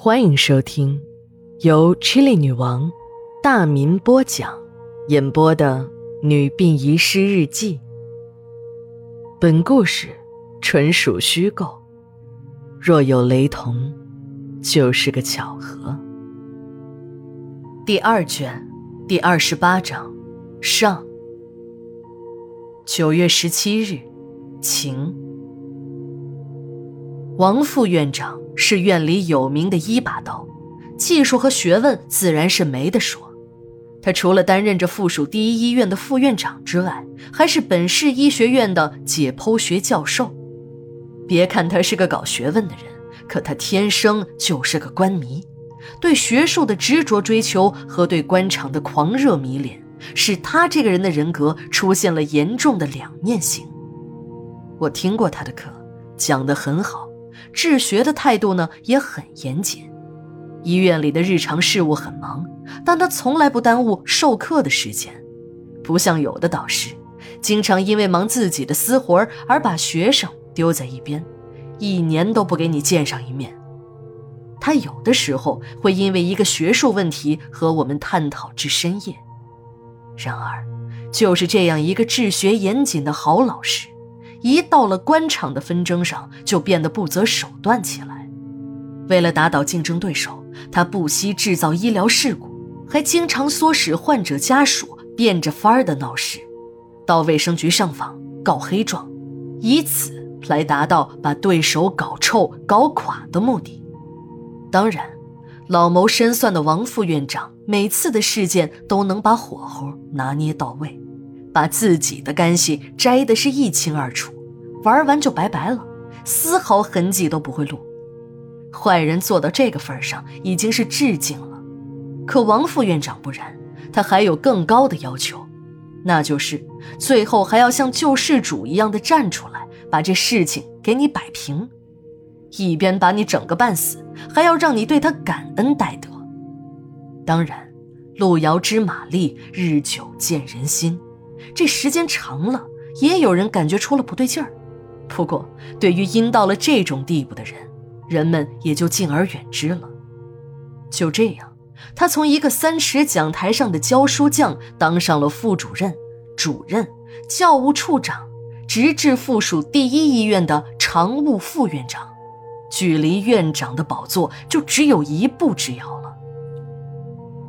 欢迎收听由 Chili 女王大民播讲、演播的《女病遗失日记》。本故事纯属虚构，若有雷同，就是个巧合。第二卷第二十八章上。九月十七日，晴。王副院长。是院里有名的一把刀，技术和学问自然是没得说。他除了担任着附属第一医院的副院长之外，还是本市医学院的解剖学教授。别看他是个搞学问的人，可他天生就是个官迷，对学术的执着追求和对官场的狂热迷恋，使他这个人的人格出现了严重的两面性。我听过他的课，讲得很好。治学的态度呢也很严谨，医院里的日常事务很忙，但他从来不耽误授课的时间，不像有的导师，经常因为忙自己的私活而把学生丢在一边，一年都不给你见上一面。他有的时候会因为一个学术问题和我们探讨至深夜，然而，就是这样一个治学严谨的好老师。一到了官场的纷争上，就变得不择手段起来。为了打倒竞争对手，他不惜制造医疗事故，还经常唆使患者家属变着法儿的闹事，到卫生局上访告黑状，以此来达到把对手搞臭、搞垮的目的。当然，老谋深算的王副院长每次的事件都能把火候拿捏到位。把自己的干系摘的是一清二楚，玩完就拜拜了，丝毫痕迹都不会露。坏人做到这个份上已经是致敬了，可王副院长不然，他还有更高的要求，那就是最后还要像救世主一样的站出来，把这事情给你摆平，一边把你整个半死，还要让你对他感恩戴德。当然，路遥知马力，日久见人心。这时间长了，也有人感觉出了不对劲儿。不过，对于阴到了这种地步的人，人们也就敬而远之了。就这样，他从一个三尺讲台上的教书匠，当上了副主任、主任、教务处长，直至附属第一医院的常务副院长，距离院长的宝座就只有一步之遥。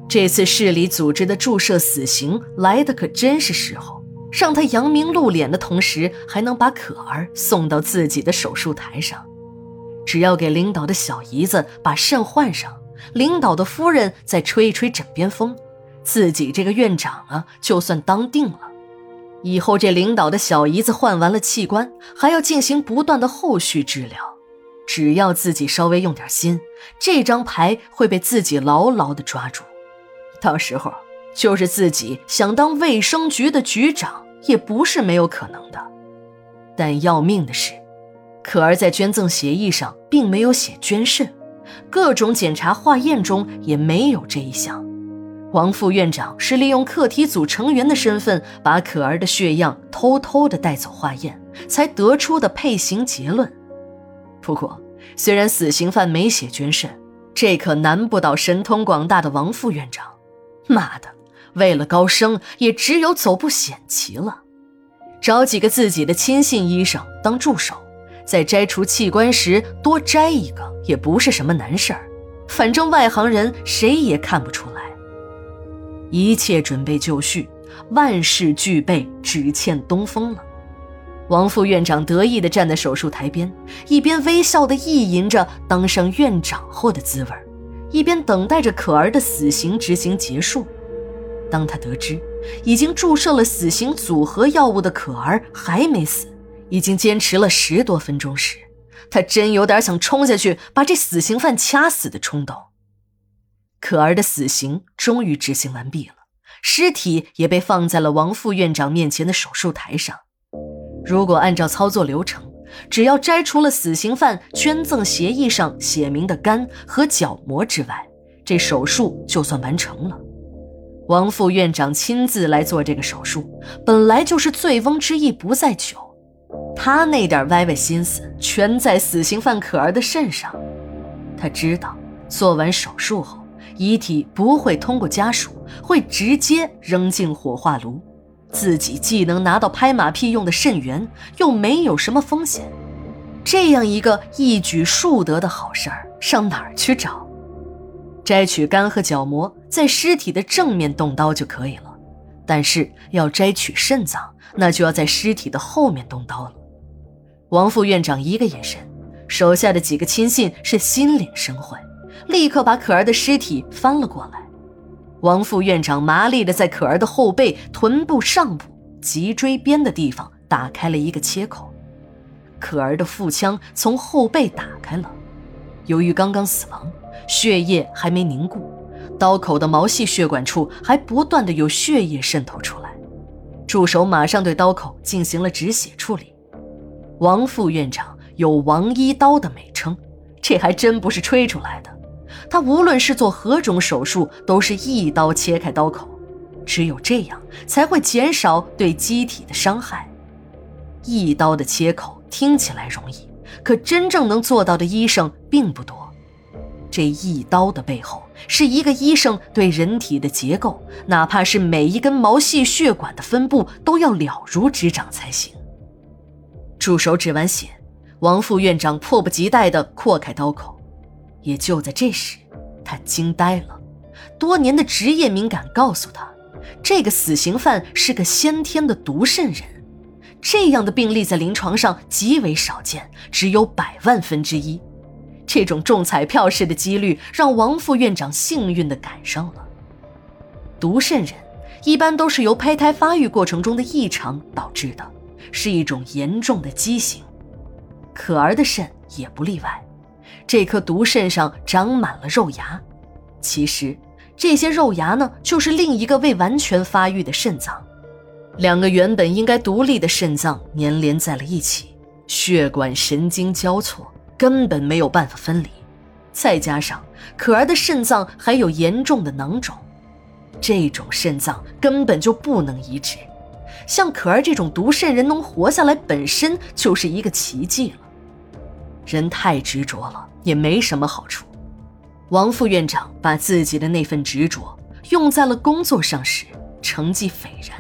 这次市里组织的注射死刑来的可真是时候，让他扬名露脸的同时，还能把可儿送到自己的手术台上。只要给领导的小姨子把肾换上，领导的夫人再吹一吹枕边风，自己这个院长啊，就算当定了。以后这领导的小姨子换完了器官，还要进行不断的后续治疗。只要自己稍微用点心，这张牌会被自己牢牢的抓住。到时候，就是自己想当卫生局的局长也不是没有可能的。但要命的是，可儿在捐赠协议上并没有写捐肾，各种检查化验中也没有这一项。王副院长是利用课题组成员的身份，把可儿的血样偷偷的带走化验，才得出的配型结论。不过，虽然死刑犯没写捐肾，这可难不倒神通广大的王副院长。妈的，为了高升，也只有走步险棋了。找几个自己的亲信医生当助手，在摘除器官时多摘一个，也不是什么难事儿。反正外行人谁也看不出来。一切准备就绪，万事俱备，只欠东风了。王副院长得意地站在手术台边，一边微笑地意淫着当上院长后的滋味儿。一边等待着可儿的死刑执行结束，当他得知已经注射了死刑组合药物的可儿还没死，已经坚持了十多分钟时，他真有点想冲下去把这死刑犯掐死的冲动。可儿的死刑终于执行完毕了，尸体也被放在了王副院长面前的手术台上。如果按照操作流程，只要摘除了死刑犯捐赠协议上写明的肝和角膜之外，这手术就算完成了。王副院长亲自来做这个手术，本来就是醉翁之意不在酒，他那点歪歪心思全在死刑犯可儿的肾上。他知道做完手术后，遗体不会通过家属，会直接扔进火化炉。自己既能拿到拍马屁用的肾源，又没有什么风险。这样一个一举数得的好事儿，上哪儿去找？摘取肝和角膜，在尸体的正面动刀就可以了。但是要摘取肾脏，那就要在尸体的后面动刀了。王副院长一个眼神，手下的几个亲信是心领神会，立刻把可儿的尸体翻了过来。王副院长麻利地在可儿的后背、臀部上部、脊椎边的地方打开了一个切口，可儿的腹腔从后背打开了。由于刚刚死亡，血液还没凝固，刀口的毛细血管处还不断的有血液渗透出来。助手马上对刀口进行了止血处理。王副院长有“王一刀”的美称，这还真不是吹出来的。他无论是做何种手术，都是一刀切开刀口，只有这样才会减少对机体的伤害。一刀的切口听起来容易，可真正能做到的医生并不多。这一刀的背后，是一个医生对人体的结构，哪怕是每一根毛细血管的分布，都要了如指掌才行。助手止完血，王副院长迫不及待地扩开刀口。也就在这时，他惊呆了。多年的职业敏感告诉他，这个死刑犯是个先天的毒肾人。这样的病例在临床上极为少见，只有百万分之一。这种中彩票式的几率让王副院长幸运地赶上了。毒肾人一般都是由胚胎发育过程中的异常导致的，是一种严重的畸形。可儿的肾也不例外。这颗毒肾上长满了肉芽，其实这些肉芽呢，就是另一个未完全发育的肾脏。两个原本应该独立的肾脏粘连在了一起，血管神经交错，根本没有办法分离。再加上可儿的肾脏还有严重的囊肿，这种肾脏根本就不能移植。像可儿这种毒肾人能活下来，本身就是一个奇迹了。人太执着了。也没什么好处。王副院长把自己的那份执着用在了工作上时，成绩斐然；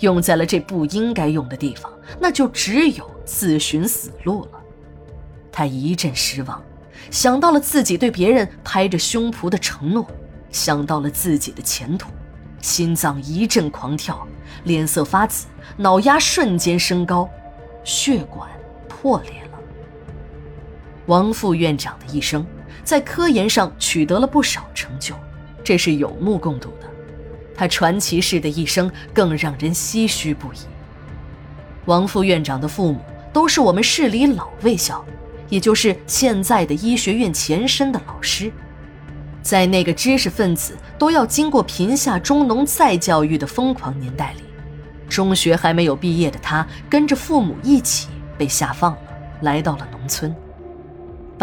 用在了这不应该用的地方，那就只有自寻死路了。他一阵失望，想到了自己对别人拍着胸脯的承诺，想到了自己的前途，心脏一阵狂跳，脸色发紫，脑压瞬间升高，血管破裂。王副院长的一生，在科研上取得了不少成就，这是有目共睹的。他传奇式的一生更让人唏嘘不已。王副院长的父母都是我们市里老卫校，也就是现在的医学院前身的老师。在那个知识分子都要经过贫下中农再教育的疯狂年代里，中学还没有毕业的他，跟着父母一起被下放了，来到了农村。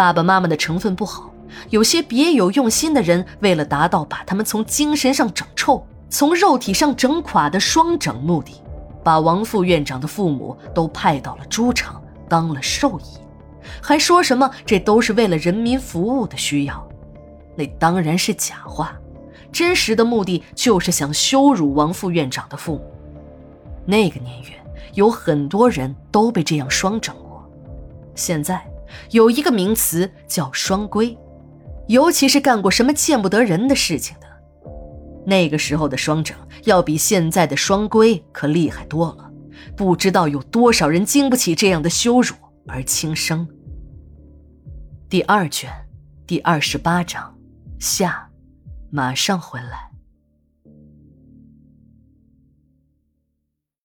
爸爸妈妈的成分不好，有些别有用心的人为了达到把他们从精神上整臭、从肉体上整垮的双整目的，把王副院长的父母都派到了猪场当了兽医，还说什么这都是为了人民服务的需要，那当然是假话，真实的目的就是想羞辱王副院长的父母。那个年月有很多人都被这样双整过，现在。有一个名词叫“双规”，尤其是干过什么见不得人的事情的，那个时候的双整要比现在的双规可厉害多了。不知道有多少人经不起这样的羞辱而轻生。第二卷，第二十八章，下，马上回来。